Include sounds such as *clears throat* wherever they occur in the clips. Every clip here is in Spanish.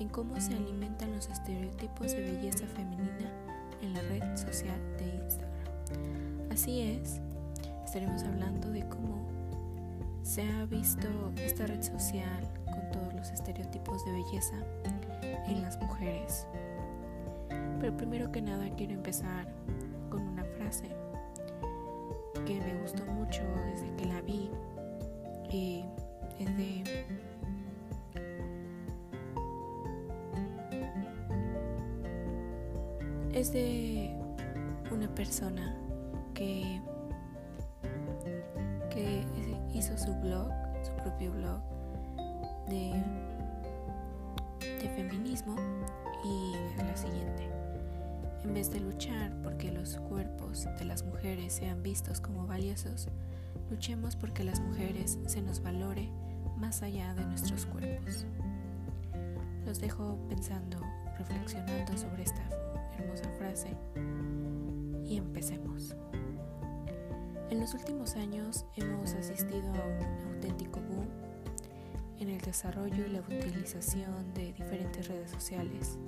en cómo se alimentan los estereotipos de belleza femenina en la red social de Instagram. Así es, estaremos hablando de cómo se ha visto esta red social con todos los estereotipos de belleza en las mujeres. Pero primero que nada quiero empezar con una frase que me gustó mucho desde que la vi y es de es de una persona que que hizo su blog, su propio blog de, de feminismo y es la siguiente. En vez de luchar porque los cuerpos de las mujeres sean vistos como valiosos, luchemos porque las mujeres se nos valore más allá de nuestros cuerpos. Los dejo pensando, reflexionando sobre esta hermosa frase y empecemos. En los últimos años hemos asistido a un auténtico boom en el desarrollo y la utilización de diferentes redes sociales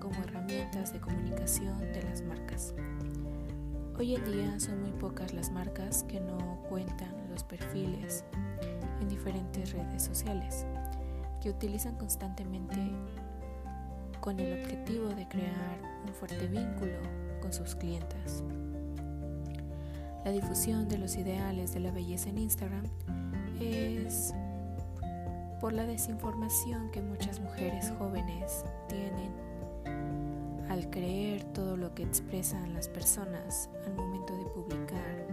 como herramientas de comunicación de las marcas. Hoy en día son muy pocas las marcas que no cuentan los perfiles en diferentes redes sociales, que utilizan constantemente con el objetivo de crear un fuerte vínculo con sus clientas. La difusión de los ideales de la belleza en Instagram es por la desinformación que muchas mujeres jóvenes tienen al creer todo lo que expresan las personas al momento de publicar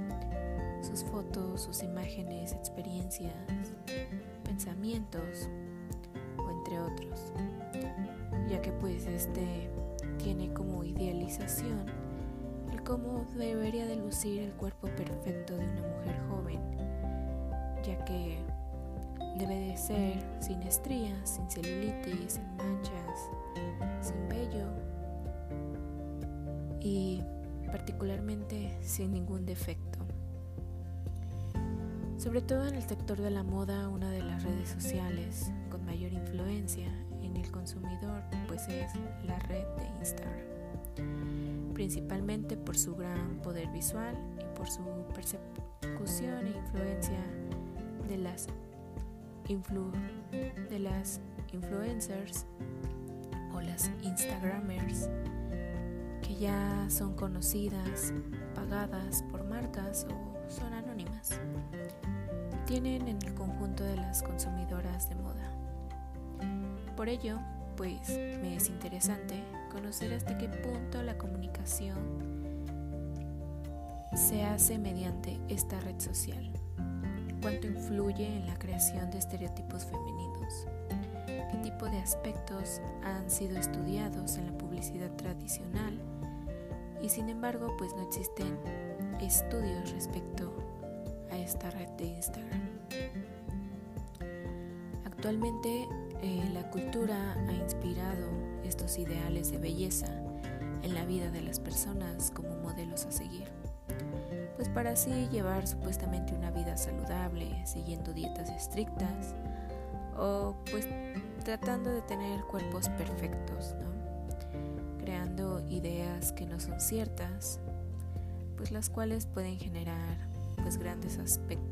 sus fotos, sus imágenes, experiencias, pensamientos o entre otros, ya que pues este tiene como idealización cómo debería de lucir el cuerpo perfecto de una mujer joven, ya que debe de ser sin estrías, sin celulitis, sin manchas, sin vello y particularmente sin ningún defecto. Sobre todo en el sector de la moda, una de las redes sociales con mayor influencia en el consumidor pues es la red de Instagram principalmente por su gran poder visual y por su persecución e influencia de las, de las influencers o las Instagramers que ya son conocidas, pagadas por marcas o son anónimas. Tienen en el conjunto de las consumidoras de moda. Por ello, pues me es interesante conocer hasta qué punto la comunicación se hace mediante esta red social, cuánto influye en la creación de estereotipos femeninos, qué tipo de aspectos han sido estudiados en la publicidad tradicional y sin embargo pues no existen estudios respecto a esta red de Instagram. Actualmente eh, la cultura ha inspirado estos ideales de belleza en la vida de las personas como modelos a seguir, pues para así llevar supuestamente una vida saludable, siguiendo dietas estrictas o pues tratando de tener cuerpos perfectos, creando ideas que no son ciertas, pues las cuales pueden generar pues grandes aspectos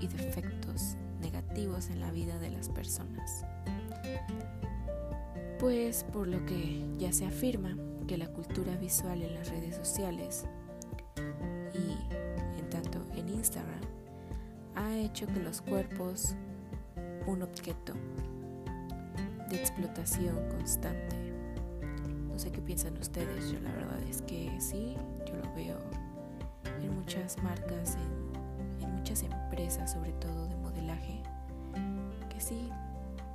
y defectos negativos en la vida de las personas. Pues por lo que ya se afirma que la cultura visual en las redes sociales y en tanto en Instagram ha hecho que los cuerpos un objeto de explotación constante. No sé qué piensan ustedes, yo la verdad es que sí, yo lo veo en muchas marcas, en, en muchas empresas sobre todo de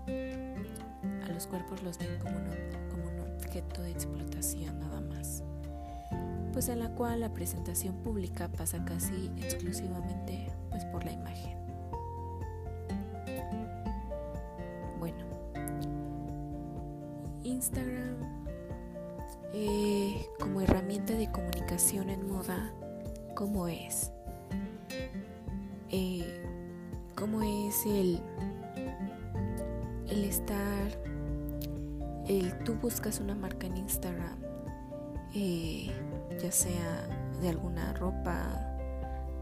a los cuerpos los ven como un, como un objeto de explotación nada más. pues en la cual la presentación pública pasa casi exclusivamente pues por la imagen. Bueno, Instagram eh, como herramienta de comunicación en moda, ¿cómo es? Eh, ¿Cómo es el estar, el tú buscas una marca en Instagram? Eh, ya sea de alguna ropa,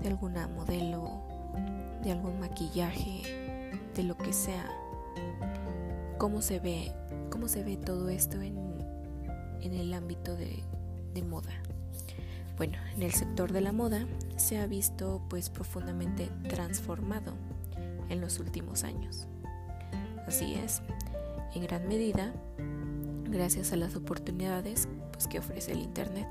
de alguna modelo, de algún maquillaje, de lo que sea. ¿Cómo se ve, cómo se ve todo esto en, en el ámbito de, de moda? Bueno, en el sector de la moda se ha visto pues profundamente transformado en los últimos años. Así es, en gran medida, gracias a las oportunidades pues, que ofrece el Internet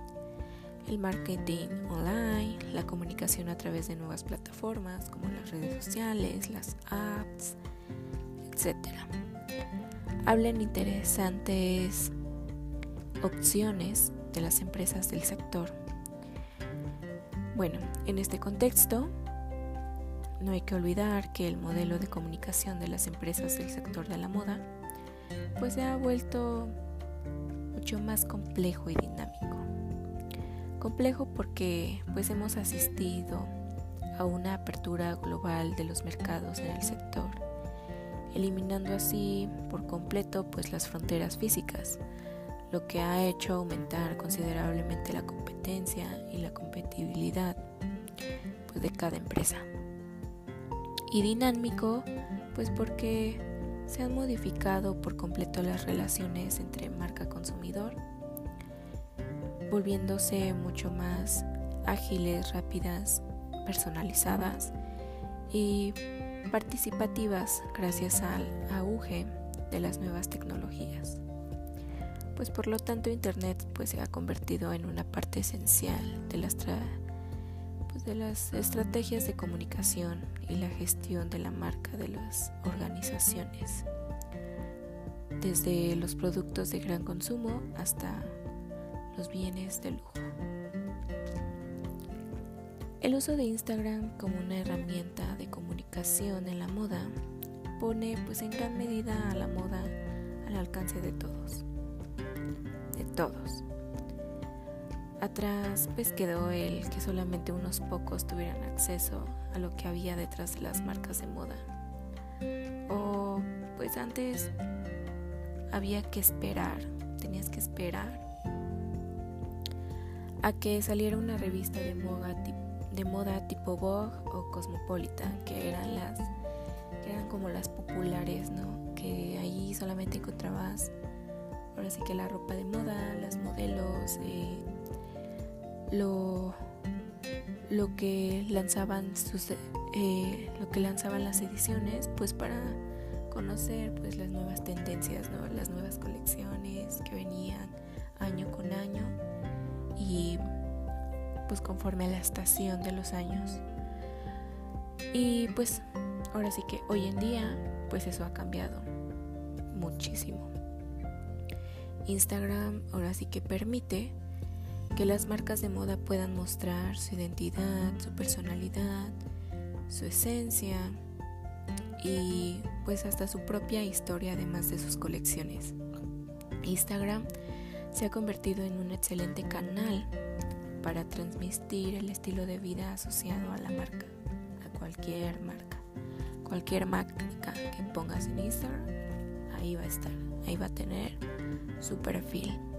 el marketing online, la comunicación a través de nuevas plataformas como las redes sociales, las apps, etc. Hablan interesantes opciones de las empresas del sector. Bueno, en este contexto, no hay que olvidar que el modelo de comunicación de las empresas del sector de la moda pues se ha vuelto mucho más complejo y dinámico. Complejo porque pues hemos asistido a una apertura global de los mercados en el sector, eliminando así por completo pues las fronteras físicas, lo que ha hecho aumentar considerablemente la competencia y la competitividad pues, de cada empresa. Y dinámico pues porque se han modificado por completo las relaciones entre marca consumidor volviéndose mucho más ágiles, rápidas, personalizadas y participativas gracias al auge de las nuevas tecnologías. Pues por lo tanto Internet pues se ha convertido en una parte esencial de las, pues, de las estrategias de comunicación y la gestión de la marca de las organizaciones, desde los productos de gran consumo hasta los bienes de lujo. El uso de Instagram como una herramienta de comunicación en la moda pone pues en gran medida a la moda al alcance de todos. De todos. Atrás pues quedó el que solamente unos pocos tuvieran acceso a lo que había detrás de las marcas de moda. O pues antes había que esperar, tenías que esperar a que saliera una revista de moda, de moda tipo Vogue o Cosmopolitan, que eran las que eran como las populares, ¿no? Que ahí solamente encontrabas ahora sí que la ropa de moda, las modelos, eh, lo lo que lanzaban sus eh, lo que lanzaban las ediciones, pues para conocer pues las nuevas tendencias, ¿no? Las nuevas colecciones que venían año con año y pues conforme a la estación de los años. Y pues ahora sí que hoy en día pues eso ha cambiado muchísimo. Instagram ahora sí que permite que las marcas de moda puedan mostrar su identidad, su personalidad, su esencia y pues hasta su propia historia además de sus colecciones. Instagram se ha convertido en un excelente canal para transmitir el estilo de vida asociado a la marca, a cualquier marca. Cualquier marca que pongas en Instagram, ahí va a estar, ahí va a tener su perfil.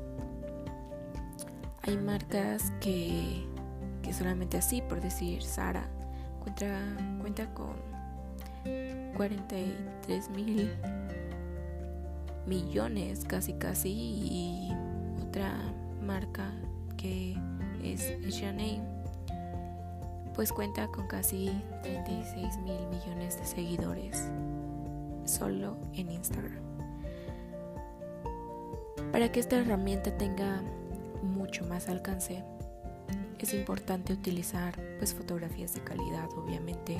Hay marcas que, que solamente así, por decir Sara, cuenta, cuenta con 43 mil millones casi casi y otra marca que es Chanel, pues cuenta con casi 36 mil millones de seguidores solo en Instagram. Para que esta herramienta tenga mucho más alcance, es importante utilizar pues fotografías de calidad, obviamente,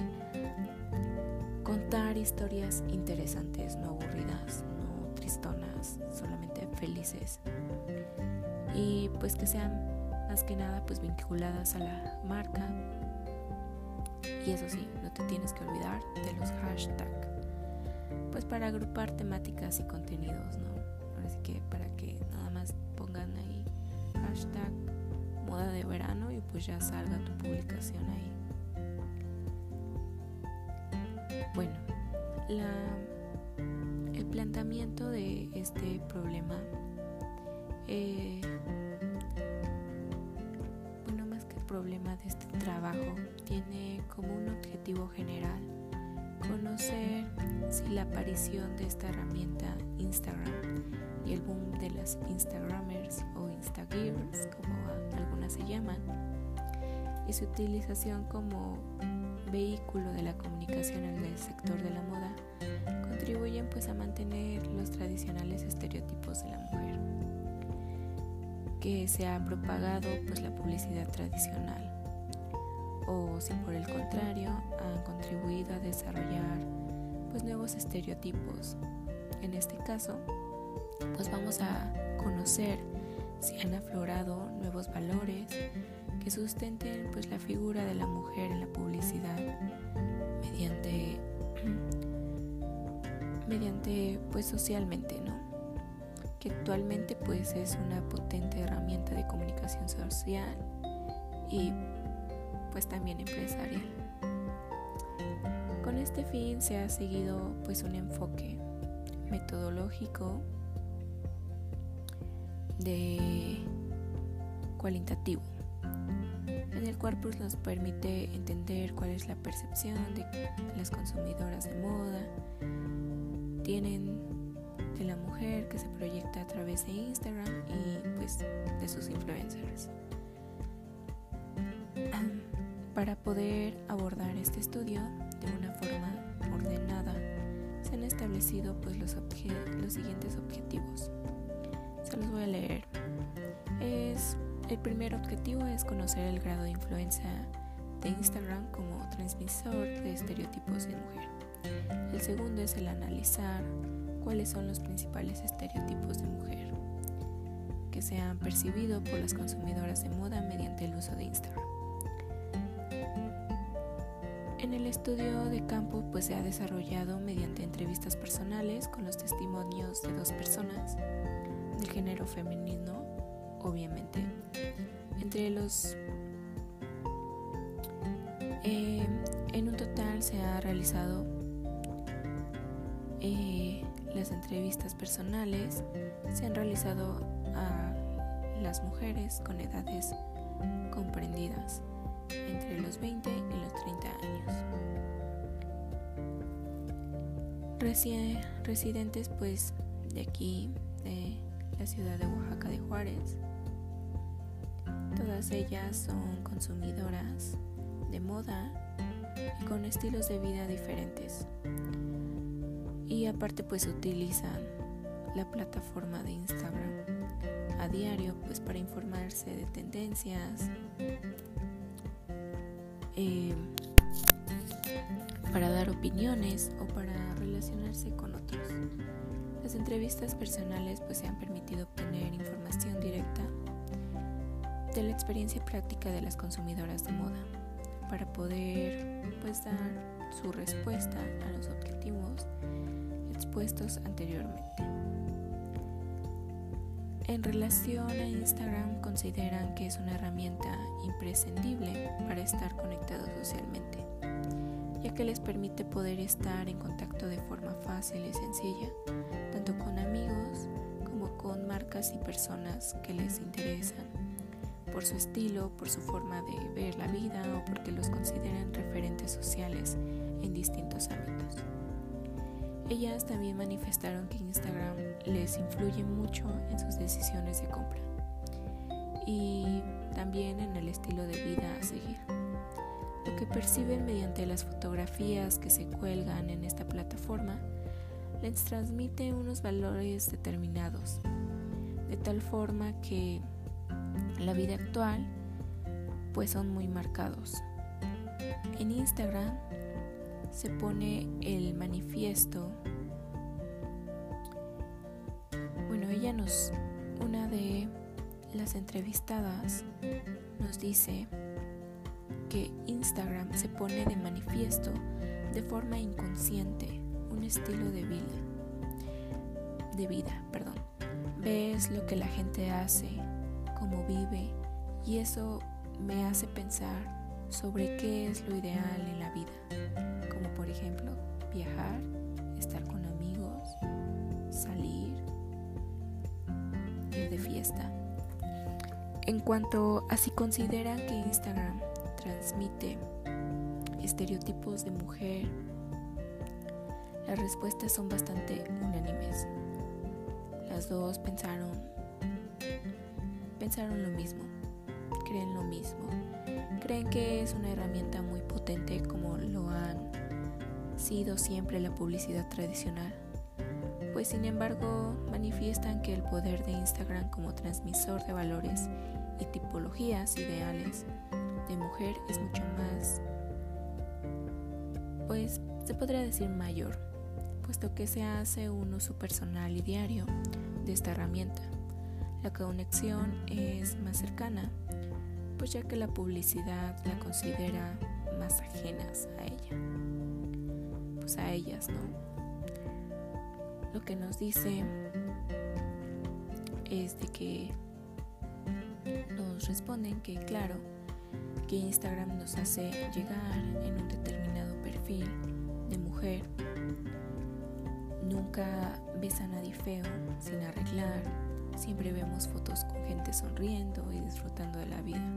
contar historias interesantes, no aburridas, no tristonas, solamente felices y pues que sean más que nada pues vinculadas a la marca. Y eso sí, no te tienes que olvidar de los hashtags, pues para agrupar temáticas y contenidos, ¿no? Así que para que nada más pongan ahí hashtag moda de verano y pues ya salga tu publicación ahí. Bueno, el planteamiento de este problema, eh, bueno, más que el problema de este trabajo, tiene como un objetivo general conocer si la aparición de esta herramienta Instagram y el boom de las Instagramers o Instagirls, como algunas se llaman, y su utilización como vehículo de la comunicación en el sector de la moda contribuyen pues a mantener los tradicionales estereotipos de la mujer que se ha propagado pues la publicidad tradicional o si por el contrario han contribuido a desarrollar pues nuevos estereotipos. En este caso pues vamos a conocer si han aflorado nuevos valores que sustenten pues la figura de la mujer en la publicidad mediante *clears throat* mediante pues socialmente, ¿no? Que actualmente pues es una potente herramienta de comunicación social y pues también empresarial. Con este fin se ha seguido pues un enfoque metodológico de cualitativo en el cual pues, nos permite entender cuál es la percepción de las consumidoras de moda tienen de la mujer que se proyecta a través de Instagram y pues de sus influencers. Para poder abordar este estudio de una forma ordenada, se han establecido pues los, los siguientes objetivos. Los voy a leer. Es el primer objetivo es conocer el grado de influencia de Instagram como transmisor de estereotipos de mujer. El segundo es el analizar cuáles son los principales estereotipos de mujer que se han percibido por las consumidoras de moda mediante el uso de Instagram. En el estudio de campo pues se ha desarrollado mediante entrevistas personales con los testimonios de dos personas del género femenino, obviamente, entre los... Eh, en un total se ha realizado eh, las entrevistas personales, se han realizado a las mujeres con edades comprendidas entre los 20 y los 30 años. residentes pues de aquí, de la ciudad de Oaxaca de Juárez, Todas ellas son consumidoras de moda y con estilos de vida diferentes. Y aparte pues utilizan la plataforma de Instagram a diario pues para informarse de tendencias, eh, para dar opiniones o para relacionarse con. Las entrevistas personales pues se han permitido obtener información directa de la experiencia práctica de las consumidoras de moda para poder pues dar su respuesta a los objetivos expuestos anteriormente. En relación a Instagram consideran que es una herramienta imprescindible para estar conectados socialmente, ya que les permite poder estar en contacto de forma fácil y sencilla, tanto con amigos como con marcas y personas que les interesan por su estilo, por su forma de ver la vida o porque los consideran referentes sociales en distintos ámbitos. Ellas también manifestaron que Instagram les influye mucho en sus decisiones de compra y también en el estilo de vida a seguir. Lo que perciben mediante las fotografías que se cuelgan en esta plataforma les transmite unos valores determinados, de tal forma que la vida actual pues son muy marcados. En Instagram se pone el manifiesto. Bueno, ella nos, una de las entrevistadas nos dice Instagram se pone de manifiesto de forma inconsciente un estilo de vida, de vida, perdón. Ves lo que la gente hace, cómo vive y eso me hace pensar sobre qué es lo ideal en la vida, como por ejemplo viajar, estar con amigos, salir, ir de fiesta. En cuanto a si consideran que Instagram transmite estereotipos de mujer, las respuestas son bastante unánimes. Las dos pensaron pensaron lo mismo, creen lo mismo, creen que es una herramienta muy potente como lo han sido siempre la publicidad tradicional pues sin embargo manifiestan que el poder de Instagram como transmisor de valores y tipologías ideales de mujer es mucho más, pues se podría decir mayor, puesto que se hace un uso personal y diario de esta herramienta. La conexión es más cercana, pues ya que la publicidad la considera más ajenas a ella, pues a ellas, ¿no? lo que nos dice es de que nos responden que claro, que Instagram nos hace llegar en un determinado perfil de mujer. Nunca ves a nadie feo sin arreglar. Siempre vemos fotos con gente sonriendo y disfrutando de la vida.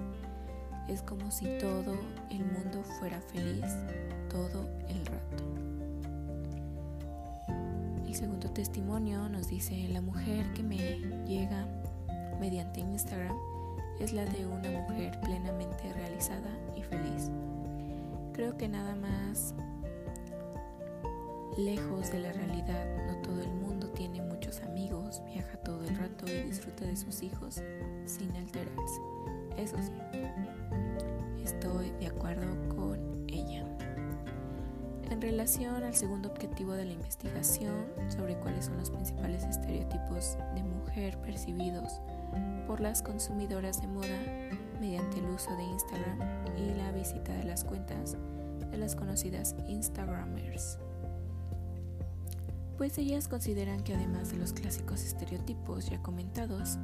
Es como si todo el mundo fuera feliz todo el rato segundo testimonio nos dice, la mujer que me llega mediante Instagram es la de una mujer plenamente. Creo que nada más lejos de la realidad, no todo el mundo tiene muchos amigos, viaja todo el rato y disfruta de sus hijos sin alterarse. Eso sí, estoy de acuerdo con ella. En relación al segundo objetivo de la investigación sobre cuáles son los principales estereotipos de mujer percibidos por las consumidoras de moda mediante el uso de Instagram y la visita de las cuentas de las conocidas Instagramers. Pues ellas consideran que además de los clásicos estereotipos ya comentados,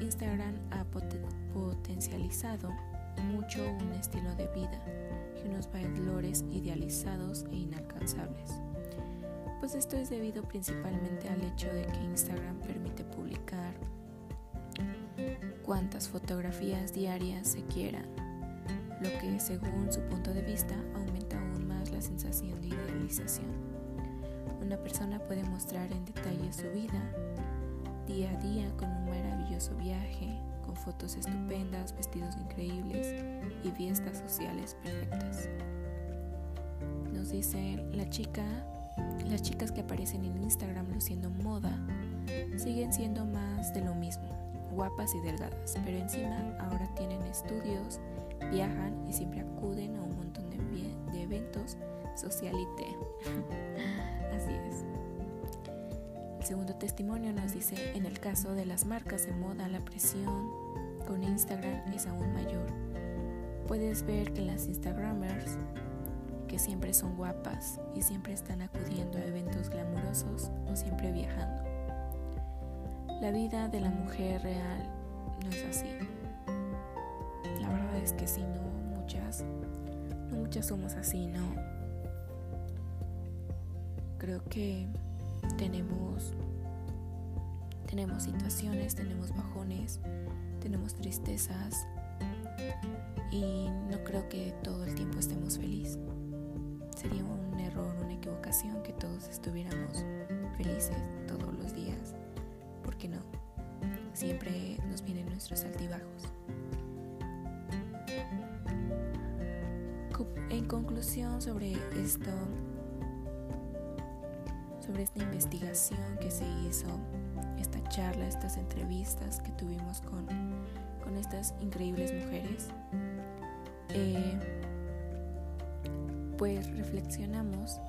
Instagram ha potencializado mucho un estilo de vida unos valores idealizados e inalcanzables. Pues esto es debido principalmente al hecho de que Instagram permite publicar cuantas fotografías diarias se quieran, lo que según su punto de vista aumenta aún más la sensación de idealización. Una persona puede mostrar en detalle su vida día a día con un maravilloso viaje, con fotos estupendas, vestidos increíbles y fiestas sociales perfectas. Nos dice la chica, las chicas que aparecen en Instagram luciendo moda siguen siendo más de lo mismo, guapas y delgadas, pero encima ahora tienen estudios, viajan y siempre acuden a un montón de, de eventos socialité. *laughs* Así es. El segundo testimonio nos dice, en el caso de las marcas de moda, la presión con Instagram es aún mayor. Puedes ver que las Instagramers, que siempre son guapas y siempre están acudiendo a eventos glamurosos o siempre viajando. La vida de la mujer real no es así. La verdad es que si no muchas, no muchas somos así, ¿no? Creo que tenemos tenemos situaciones, tenemos bajones, tenemos tristezas y no creo que todo el tiempo estemos felices. Sería un error, una equivocación que todos estuviéramos felices todos los días, porque no, siempre nos vienen nuestros altibajos. En conclusión sobre esto, sobre esta investigación que se hizo, esta charla, estas entrevistas que tuvimos con, con estas increíbles mujeres, eh, pues reflexionamos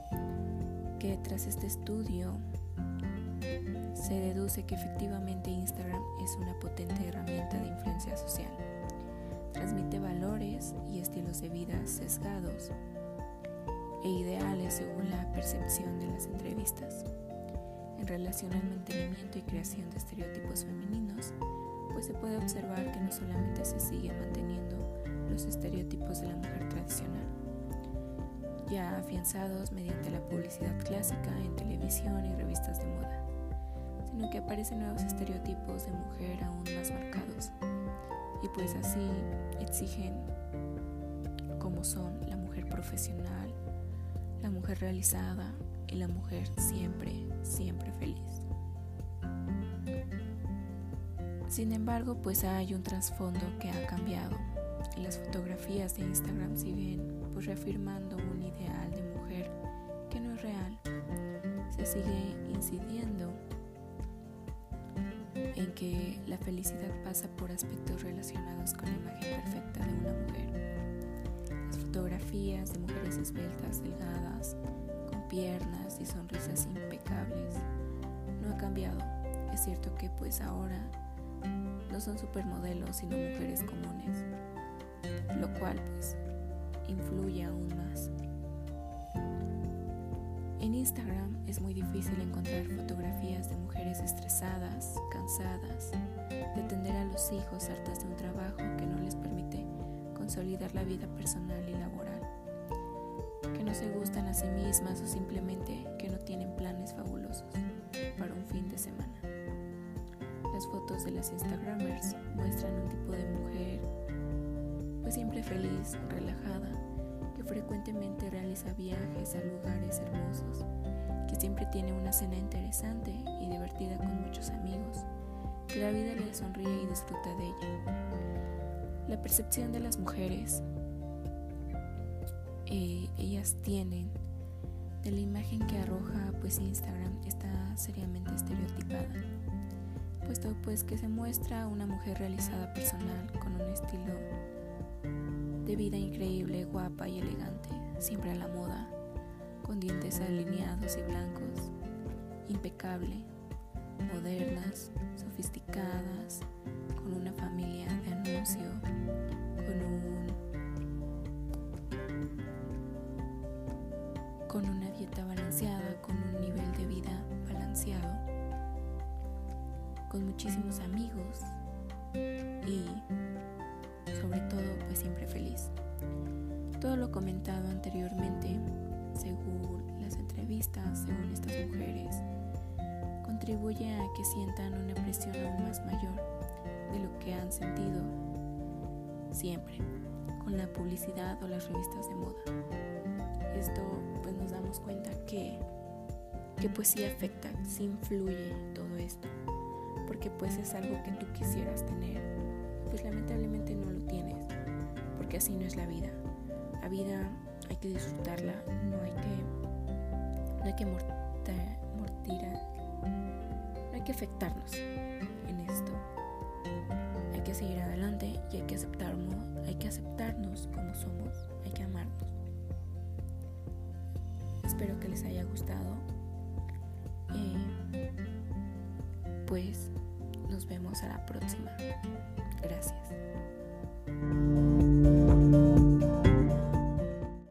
que tras este estudio se deduce que efectivamente Instagram es una potente herramienta de influencia social. Transmite valores y estilos de vida sesgados e ideales según la percepción de las entrevistas. En relación al mantenimiento y creación de estereotipos femeninos, pues se puede observar que no solamente se siguen manteniendo los estereotipos de la mujer tradicional, ya afianzados mediante la publicidad clásica en televisión y revistas de moda, que aparecen nuevos estereotipos de mujer aún más marcados, y pues así exigen como son la mujer profesional, la mujer realizada y la mujer siempre, siempre feliz. Sin embargo, pues hay un trasfondo que ha cambiado y las fotografías de Instagram siguen pues reafirmando un ideal de mujer que no es real. Se sigue incidiendo en que la felicidad pasa por aspectos relacionados con la imagen perfecta de una mujer. Las fotografías de mujeres esbeltas, delgadas, con piernas y sonrisas impecables no ha cambiado. Es cierto que pues ahora no son supermodelos sino mujeres comunes, lo cual pues influye aún más. Instagram es muy difícil encontrar fotografías de mujeres estresadas, cansadas, de atender a los hijos hartas de un trabajo que no les permite consolidar la vida personal y laboral, que no se gustan a sí mismas o simplemente que no tienen planes fabulosos para un fin de semana. Las fotos de las Instagramers muestran un tipo de mujer pues siempre feliz, relajada, que frecuentemente realiza viajes a lugares hermosos, que siempre tiene una cena interesante y divertida con muchos amigos, que la vida le sonríe y disfruta de ella. La percepción de las mujeres, eh, ellas tienen de la imagen que arroja pues Instagram está seriamente estereotipada puesto pues que se muestra una mujer realizada personal con un estilo de vida increíble, guapa y elegante, siempre a la moda, con dientes alineados y blancos, impecable, modernas, sofisticadas, con una familia de anuncio, con un con una dieta balanceada, con un nivel de vida balanceado con muchísimos amigos y sobre todo pues siempre feliz. Todo lo comentado anteriormente, según las entrevistas, según estas mujeres, contribuye a que sientan una presión aún más mayor de lo que han sentido siempre con la publicidad o las revistas de moda. Esto pues nos damos cuenta que, que pues sí afecta, sí influye todo esto porque pues es algo que tú quisieras tener, pues lamentablemente no lo tienes, porque así no es la vida. La vida hay que disfrutarla, no hay que, no hay que mortira, no hay que afectarnos en esto. Hay que seguir adelante y hay que aceptarnos, hay que aceptarnos como somos, hay que amarnos. Espero que les haya gustado. Eh, pues nos vemos a la próxima. Gracias.